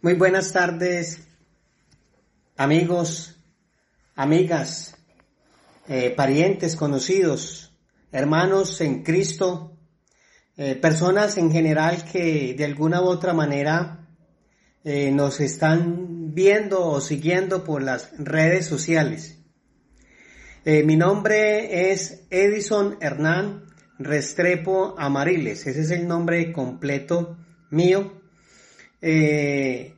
Muy buenas tardes, amigos, amigas, eh, parientes, conocidos, hermanos en Cristo, eh, personas en general que de alguna u otra manera eh, nos están viendo o siguiendo por las redes sociales. mi nombre es Edison Hernán Restrepo Amariles, ese es el nombre completo mío eh,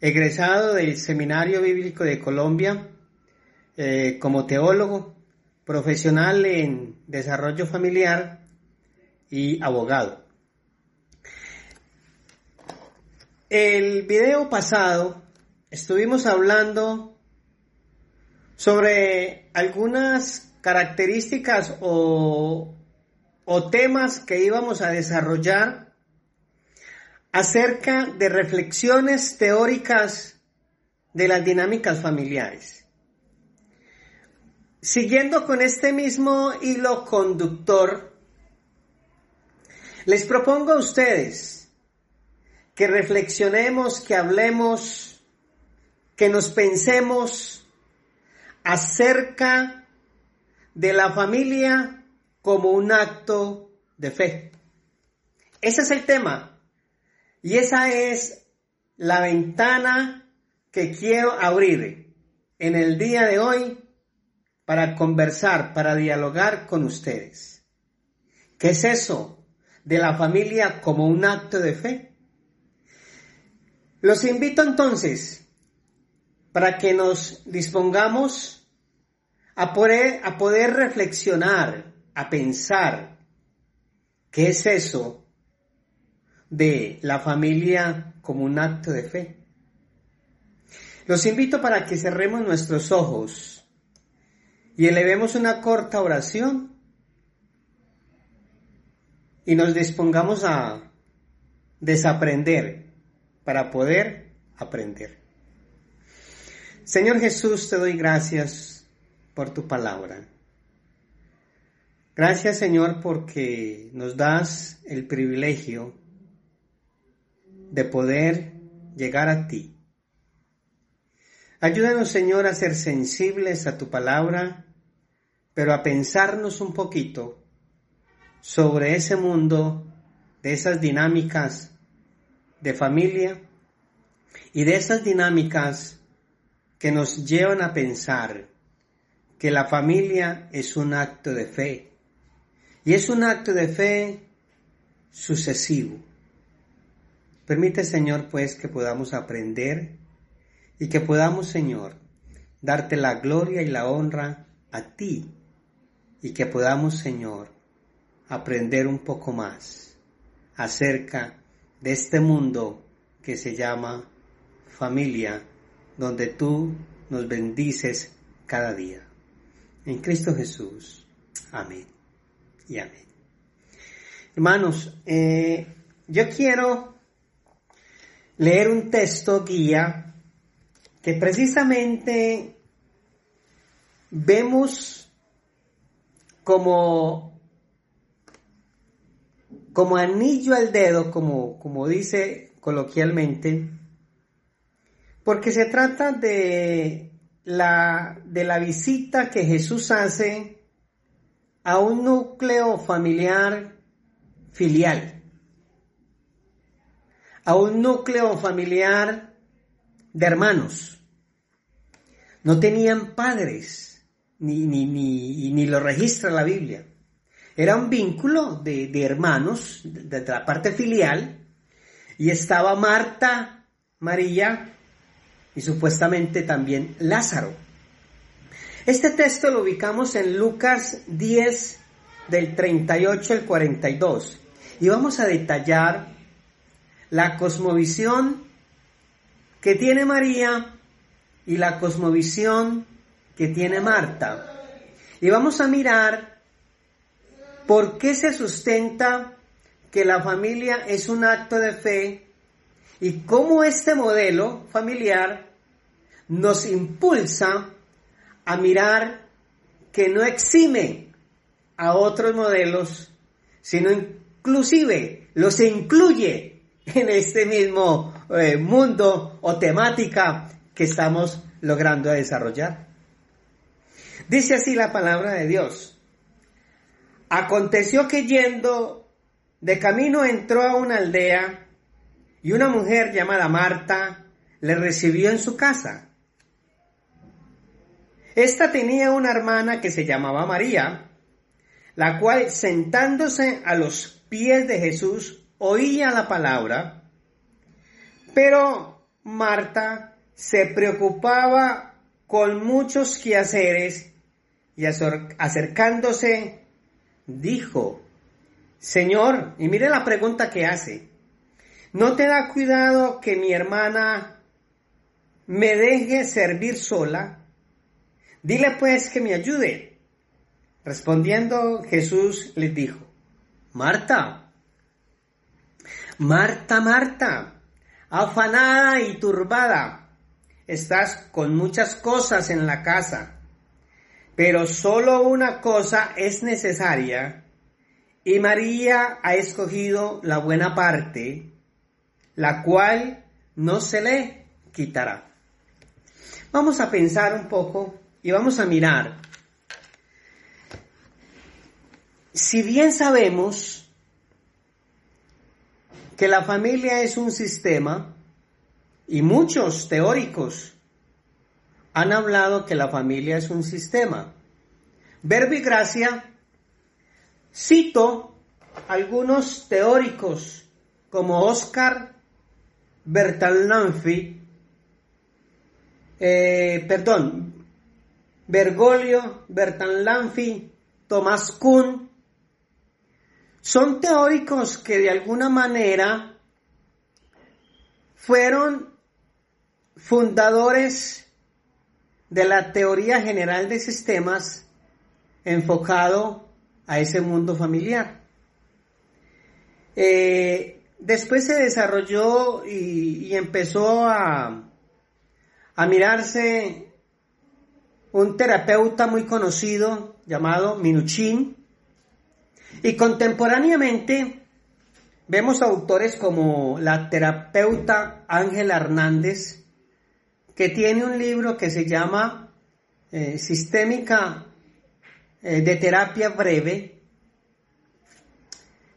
egresado del Seminario Bíblico de Colombia eh, como teólogo, profesional en desarrollo familiar y abogado. El video pasado estuvimos hablando sobre algunas características o, o temas que íbamos a desarrollar acerca de reflexiones teóricas de las dinámicas familiares. Siguiendo con este mismo hilo conductor, les propongo a ustedes que reflexionemos, que hablemos, que nos pensemos acerca de la familia como un acto de fe. Ese es el tema y esa es la ventana que quiero abrir en el día de hoy para conversar, para dialogar con ustedes. ¿Qué es eso de la familia como un acto de fe? Los invito entonces para que nos dispongamos a poder, a poder reflexionar, a pensar qué es eso de la familia como un acto de fe. Los invito para que cerremos nuestros ojos y elevemos una corta oración y nos dispongamos a desaprender para poder aprender. Señor Jesús, te doy gracias por tu palabra. Gracias Señor porque nos das el privilegio de poder llegar a ti. Ayúdanos, Señor, a ser sensibles a tu palabra, pero a pensarnos un poquito sobre ese mundo, de esas dinámicas de familia y de esas dinámicas que nos llevan a pensar que la familia es un acto de fe y es un acto de fe sucesivo. Permite, Señor, pues que podamos aprender y que podamos, Señor, darte la gloria y la honra a ti y que podamos, Señor, aprender un poco más acerca de este mundo que se llama familia, donde tú nos bendices cada día. En Cristo Jesús. Amén. Y amén. Hermanos, eh, yo quiero leer un texto guía que precisamente vemos como, como anillo al dedo, como, como dice coloquialmente, porque se trata de la, de la visita que Jesús hace a un núcleo familiar filial a un núcleo familiar de hermanos. No tenían padres, ni, ni, ni, lo registra la Biblia. Era un vínculo de, hermanos, de, de la parte filial, y estaba Marta, María y supuestamente también Lázaro. Este texto lo ubicamos en Lucas 10 del 38 al 42 y vamos a detallar la cosmovisión que tiene María y la cosmovisión que tiene Marta. Y vamos a mirar por qué se sustenta que la familia es un acto de fe y cómo este modelo familiar nos impulsa a mirar que no exime a otros modelos, sino inclusive los incluye en este mismo eh, mundo o temática que estamos logrando desarrollar. Dice así la palabra de Dios. Aconteció que yendo de camino entró a una aldea y una mujer llamada Marta le recibió en su casa. Esta tenía una hermana que se llamaba María, la cual sentándose a los pies de Jesús oía la palabra, pero Marta se preocupaba con muchos quehaceres y acercándose dijo, Señor, y mire la pregunta que hace, ¿no te da cuidado que mi hermana me deje servir sola? Dile pues que me ayude. Respondiendo Jesús les dijo, Marta, Marta, Marta, afanada y turbada, estás con muchas cosas en la casa, pero solo una cosa es necesaria, y María ha escogido la buena parte, la cual no se le quitará. Vamos a pensar un poco y vamos a mirar. Si bien sabemos que la familia es un sistema, y muchos teóricos han hablado que la familia es un sistema. Verbo y gracia, cito algunos teóricos como Oscar Bertalanffy, eh, perdón, Bergoglio, Bertalanffy, Tomás Kuhn, son teóricos que de alguna manera fueron fundadores de la teoría general de sistemas enfocado a ese mundo familiar. Eh, después se desarrolló y, y empezó a, a mirarse un terapeuta muy conocido llamado Minuchin. Y contemporáneamente vemos autores como la terapeuta Ángela Hernández, que tiene un libro que se llama eh, Sistémica eh, de Terapia Breve.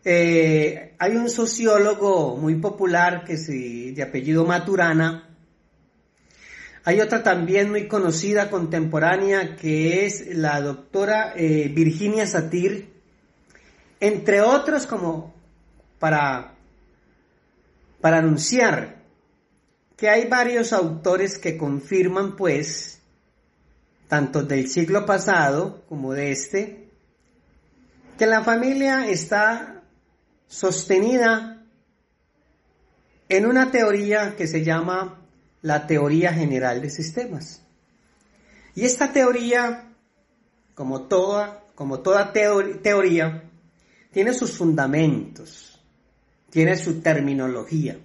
Eh, hay un sociólogo muy popular que es de apellido Maturana, hay otra también muy conocida contemporánea que es la doctora Virginia Satir, entre otros como para, para anunciar que hay varios autores que confirman pues, tanto del siglo pasado como de este, que la familia está sostenida en una teoría que se llama la teoría general de sistemas. Y esta teoría, como toda, como toda teoría, tiene sus fundamentos, tiene su terminología.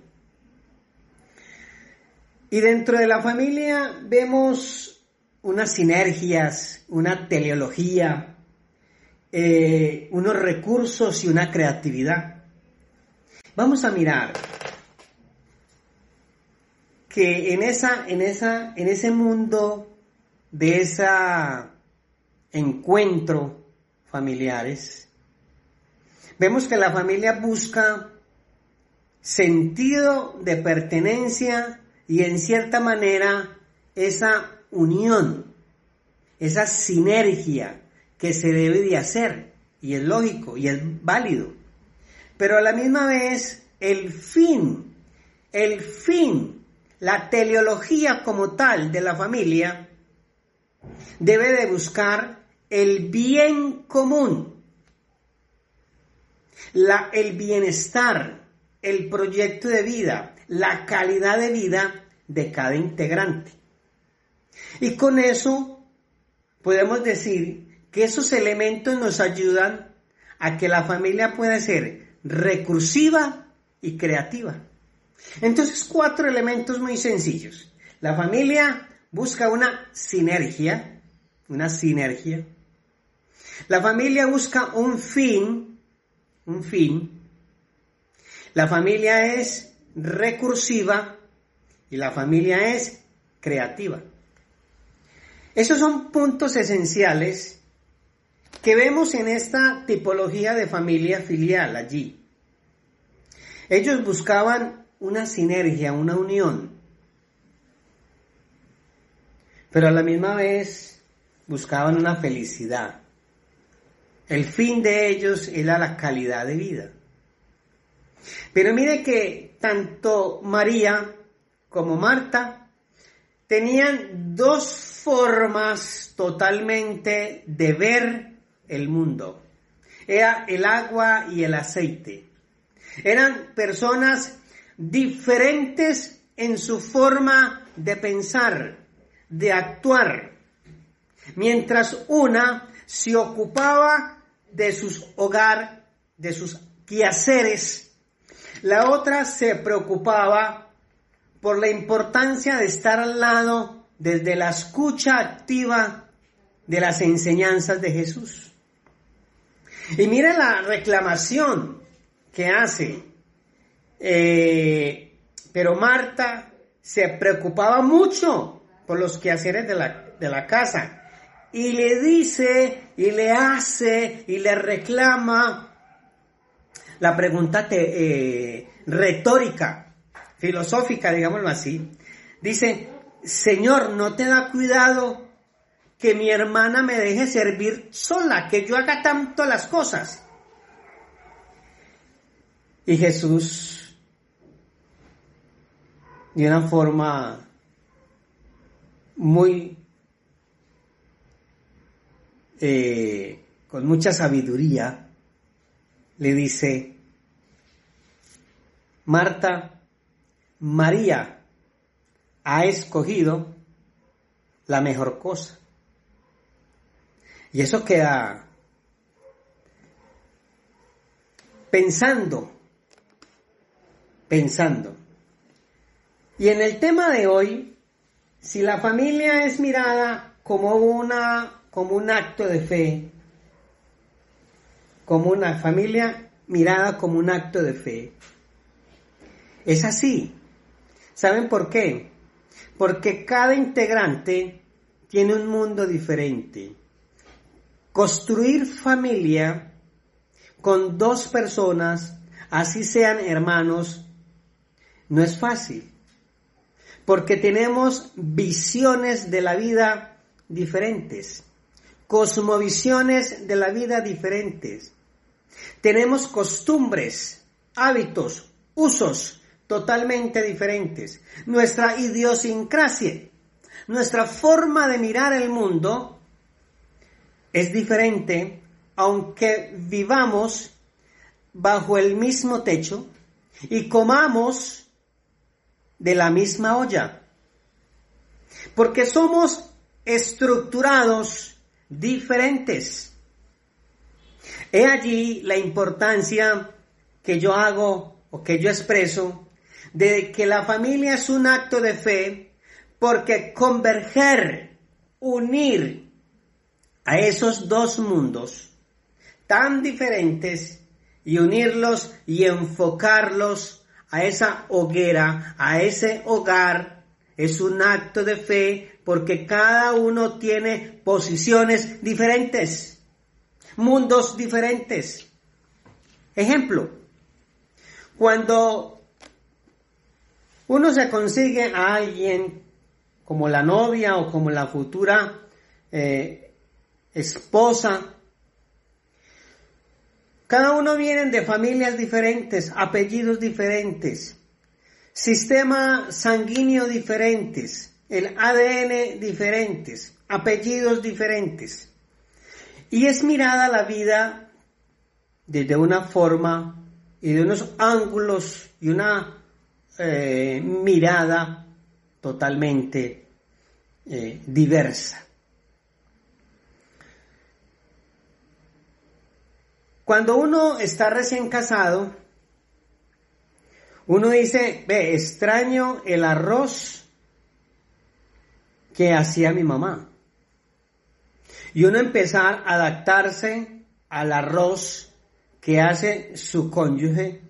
Y dentro de la familia vemos unas sinergias, una teleología, eh, unos recursos y una creatividad. Vamos a mirar que en esa, en esa, en ese mundo de ese encuentro familiares, vemos que la familia busca sentido de pertenencia y en cierta manera esa unión, esa sinergia que se debe de hacer y es lógico y es válido. Pero a la misma vez el fin, el fin la teleología como tal de la familia debe de buscar el bien común, el bienestar, el proyecto de vida, la calidad de vida de cada integrante. Y con eso podemos decir que esos elementos nos ayudan a que la familia pueda ser recursiva y creativa. Entonces, cuatro elementos muy sencillos. La familia busca una sinergia, una sinergia. La familia busca un fin, un fin. La familia es recursiva y la familia es creativa. Esos son puntos esenciales que vemos en esta tipología de familia filial allí. Ellos buscaban una sinergia, una unión, pero a la misma vez buscaban una felicidad. El fin de ellos era la calidad de vida. Pero mire que tanto María como Marta tenían dos formas totalmente de ver el mundo. Era el agua y el aceite. Eran personas diferentes en su forma de pensar, de actuar. Mientras una se ocupaba de sus hogar, de sus quehaceres, la otra se preocupaba por la importancia de estar al lado desde la escucha activa de las enseñanzas de Jesús. Y mire la reclamación que hace. Eh, pero Marta se preocupaba mucho por los quehaceres de la, de la casa y le dice y le hace y le reclama la pregunta eh, retórica, filosófica, digámoslo así. Dice, Señor, ¿no te da cuidado que mi hermana me deje servir sola, que yo haga tanto las cosas? Y Jesús, de una forma muy eh, con mucha sabiduría, le dice, Marta, María ha escogido la mejor cosa. Y eso queda pensando, pensando. Y en el tema de hoy, si la familia es mirada como una como un acto de fe, como una familia mirada como un acto de fe. Es así. ¿Saben por qué? Porque cada integrante tiene un mundo diferente. Construir familia con dos personas, así sean hermanos, no es fácil. Porque tenemos visiones de la vida diferentes cosmovisiones de la vida diferentes. Tenemos costumbres, hábitos, usos totalmente diferentes. Nuestra idiosincrasia, nuestra forma de mirar el mundo es diferente aunque vivamos bajo el mismo techo y comamos de la misma olla. Porque somos estructurados diferentes. He allí la importancia que yo hago o que yo expreso de que la familia es un acto de fe porque converger, unir a esos dos mundos tan diferentes y unirlos y enfocarlos a esa hoguera, a ese hogar, es un acto de fe porque cada uno tiene posiciones diferentes, mundos diferentes. Ejemplo, cuando uno se consigue a alguien como la novia o como la futura eh, esposa, cada uno viene de familias diferentes, apellidos diferentes, sistema sanguíneo diferentes, el ADN diferentes, apellidos diferentes. Y es mirada la vida desde una forma y de unos ángulos y una eh, mirada totalmente eh, diversa. Cuando uno está recién casado, uno dice, ve, extraño el arroz que hacía mi mamá. Y uno empezar a adaptarse al arroz que hace su cónyuge,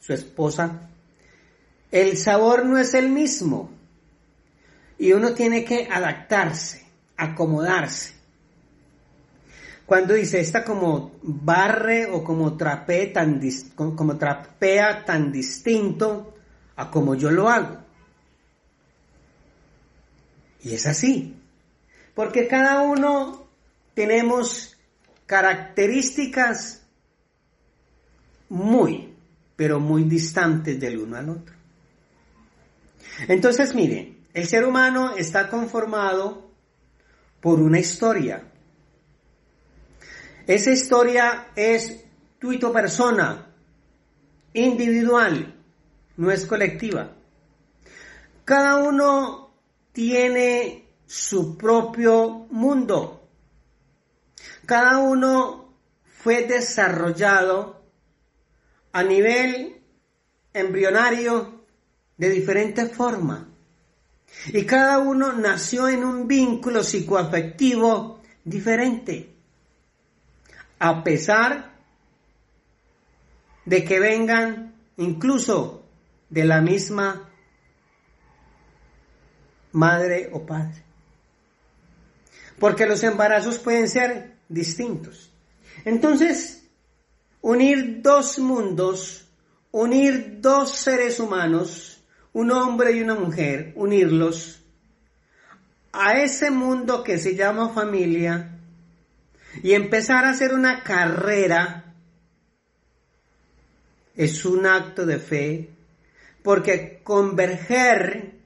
su esposa. El sabor no es el mismo. y uno tiene que adaptarse, acomodarse. Cuando dice, esta como barre o como tan, como trapea tan distinto a como yo lo hago. Y es así. Porque cada uno tenemos características muy, pero muy distantes del uno al otro. Entonces, mire, el ser humano está conformado por una historia. Esa historia es tuito persona, individual, no es colectiva. Cada uno tiene su propio mundo. Cada uno fue desarrollado a nivel embrionario de diferente forma. Y cada uno nació en un vínculo psicoafectivo diferente. A pesar de que vengan incluso de la misma madre o padre. Porque los embarazos pueden ser distintos. Entonces, unir dos mundos, unir dos seres humanos, un hombre y una mujer, unirlos a ese mundo que se llama familia y empezar a hacer una carrera es un acto de fe, porque converger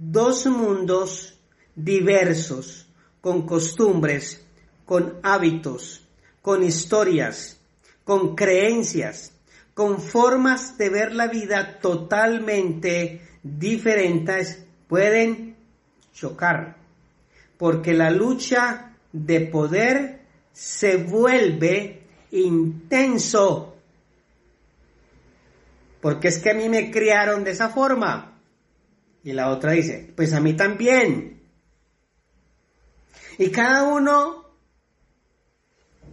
dos mundos diversos, con costumbres, con hábitos, con historias, con creencias, con formas de ver la vida totalmente diferentes, pueden chocar, porque la lucha de poder se vuelve intenso, porque es que a mí me criaron de esa forma. Y la otra dice, pues a mí también. Y cada uno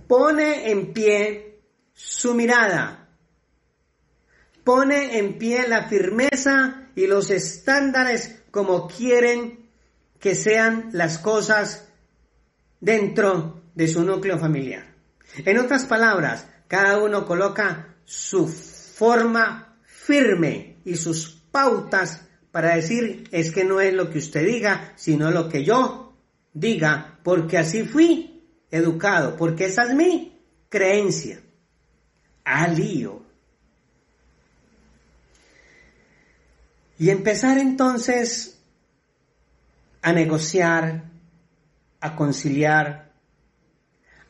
pone en pie su mirada, pone en pie la firmeza y los estándares como quieren que sean las cosas dentro de su núcleo familiar. En otras palabras, cada uno coloca su forma firme y sus pautas para decir es que no es lo que usted diga, sino lo que yo diga, porque así fui educado, porque esa es mi creencia. Alío. Y empezar entonces a negociar, a conciliar,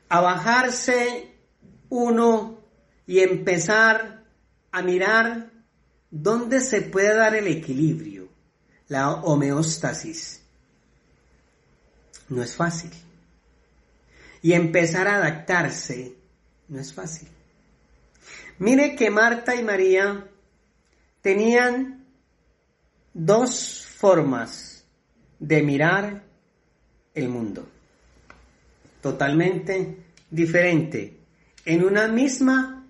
a bajarse uno y empezar a mirar dónde se puede dar el equilibrio, la homeostasis. No es fácil. Y empezar a adaptarse no es fácil. Mire que Marta y María tenían dos formas de mirar el mundo, totalmente diferente, en una misma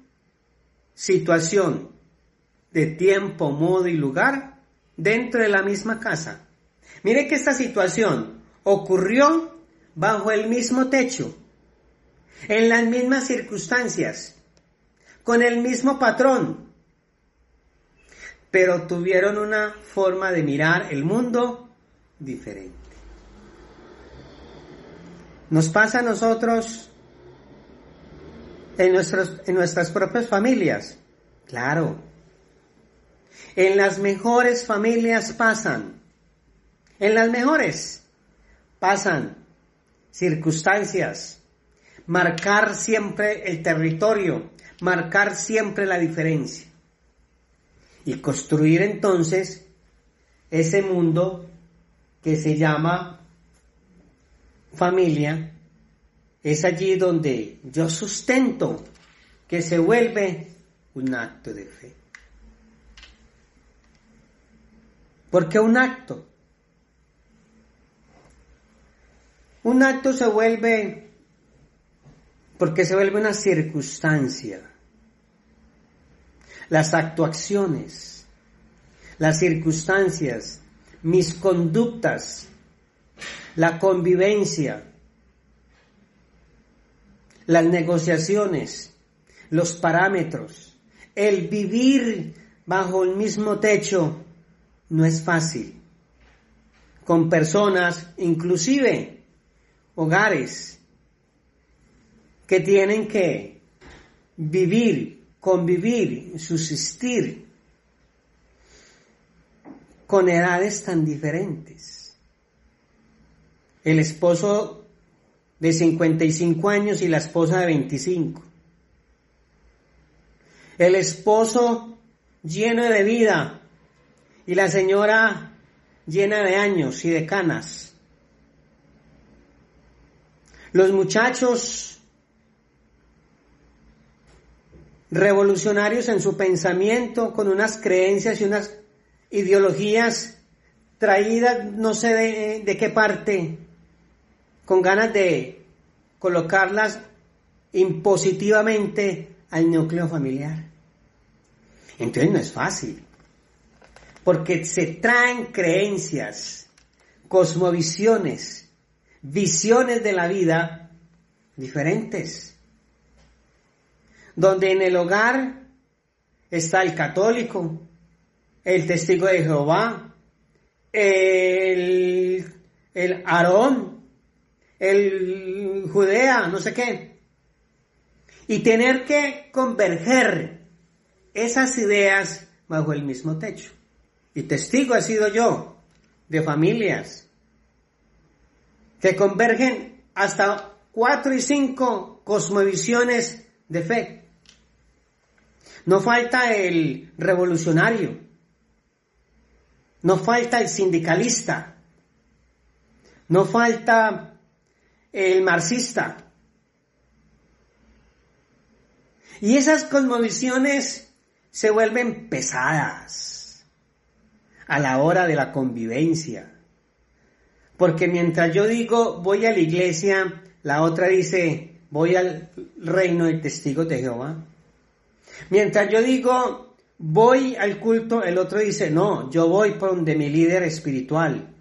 situación de tiempo, modo y lugar dentro de la misma casa. Mire que esta situación ocurrió bajo el mismo techo, en las mismas circunstancias, con el mismo patrón, pero tuvieron una forma de mirar el mundo diferente. Nos pasa a nosotros en, nuestros, en nuestras propias familias. Claro, en las mejores familias pasan, en las mejores pasan circunstancias, marcar siempre el territorio, marcar siempre la diferencia. Y construir entonces ese mundo que se llama familia, es allí donde yo sustento que se vuelve un acto de fe. Porque un acto, un acto se vuelve, porque se vuelve una circunstancia. Las actuaciones, las circunstancias mis conductas, la convivencia, las negociaciones, los parámetros, el vivir bajo el mismo techo no es fácil. Con personas, inclusive hogares, que tienen que vivir, convivir, subsistir con edades tan diferentes. El esposo de 55 años y la esposa de 25. El esposo lleno de vida y la señora llena de años y de canas. Los muchachos revolucionarios en su pensamiento, con unas creencias y unas ideologías traídas no sé de, qué parte, con ganas de colocarlas impositivamente al núcleo familiar. Entonces no es fácil, porque se traen creencias, cosmovisiones, visiones de la vida diferentes, donde en el hogar está el católico, el testigo de Jehová, el, el Aarón, el Judea, no sé qué. Y tener que converger esas ideas bajo el mismo techo. Y testigo he sido yo de familias que convergen hasta cuatro y cinco cosmovisiones de fe. No falta el revolucionario, no falta el sindicalista, no falta el marxista. Y esas cosmovisiones se vuelven pesadas a la hora de la convivencia. Porque mientras yo digo voy a la iglesia, la otra dice voy al reino del testigo de Jehová. Mientras yo digo voy al culto, el otro dice no, yo voy por donde mi líder espiritual.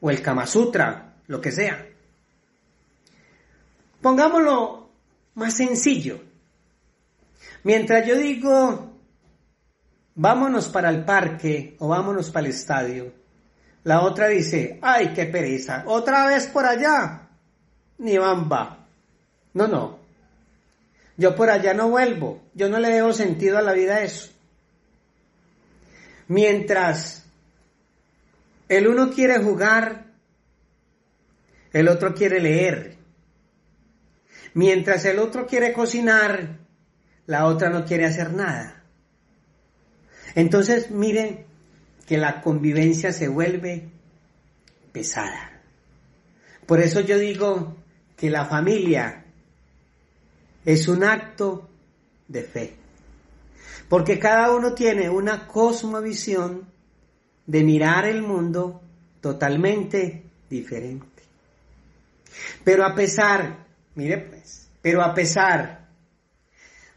O el Kama Sutra, lo que sea. Pongámoslo más sencillo. Mientras yo digo, vámonos para el parque o vámonos para el estadio, la otra dice, ay, qué pereza, otra vez por allá. Ni bamba. No, no. Yo por allá no vuelvo. Yo no le veo sentido a la vida eso. Mientras el uno quiere jugar el otro quiere leer. Mientras el otro quiere cocinar, la otra no quiere hacer nada. Entonces, miren que la convivencia se vuelve pesada. Por eso yo digo que la familia es un acto de fe. Porque cada uno tiene una cosmovisión de mirar el mundo totalmente diferente. Pero a pesar, mire pues, pero a pesar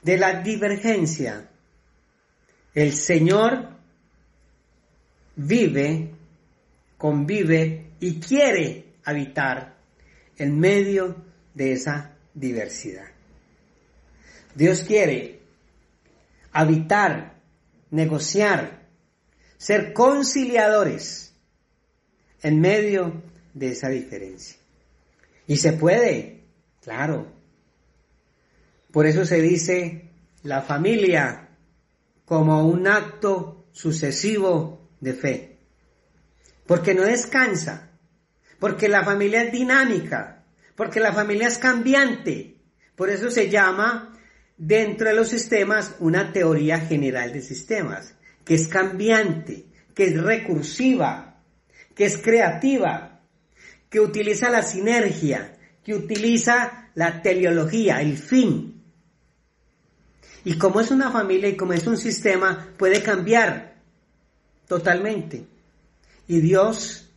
de la divergencia, el Señor vive, convive y quiere habitar en medio de esa diversidad. Dios quiere habitar, negociar, ser conciliadores en medio de esa diferencia. Y se puede, claro. Por eso se dice la familia como un acto sucesivo de fe. Porque no descansa, porque la familia es dinámica, porque la familia es cambiante. Por eso se llama dentro de los sistemas una teoría general de sistemas, que es cambiante, que es recursiva, que es creativa, que utiliza la sinergia, que utiliza la teleología, el fin. Y como es una familia y como es un sistema, puede cambiar totalmente. Y Dios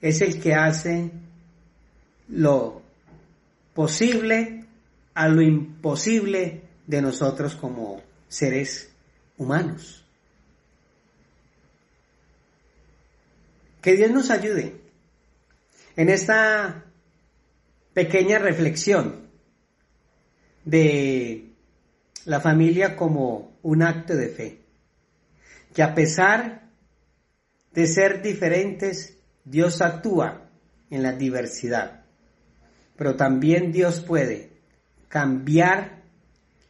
es el que hace lo posible a lo imposible de nosotros como seres humanos. Que Dios nos ayude en esta pequeña reflexión de la familia como un acto de fe. Que a pesar de ser diferentes, Dios actúa en la diversidad. Pero también Dios puede cambiar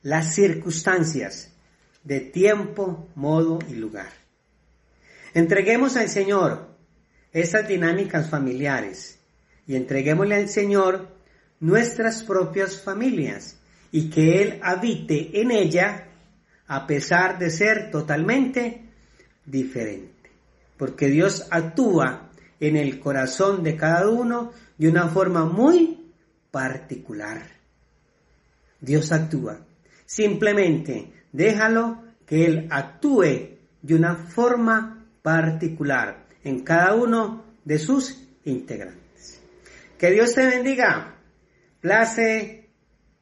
las circunstancias de tiempo, modo y lugar. Entreguemos al Señor esas dinámicas familiares y entreguémosle al Señor nuestras propias familias y que Él habite en ella a pesar de ser totalmente diferente. Porque Dios actúa en el corazón de cada uno de una forma muy particular. Dios actúa. Simplemente déjalo que Él actúe de una forma particular en cada uno de sus integrantes. Que Dios te bendiga. Place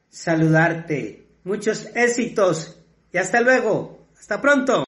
saludarte. Muchos éxitos y hasta luego. Hasta pronto.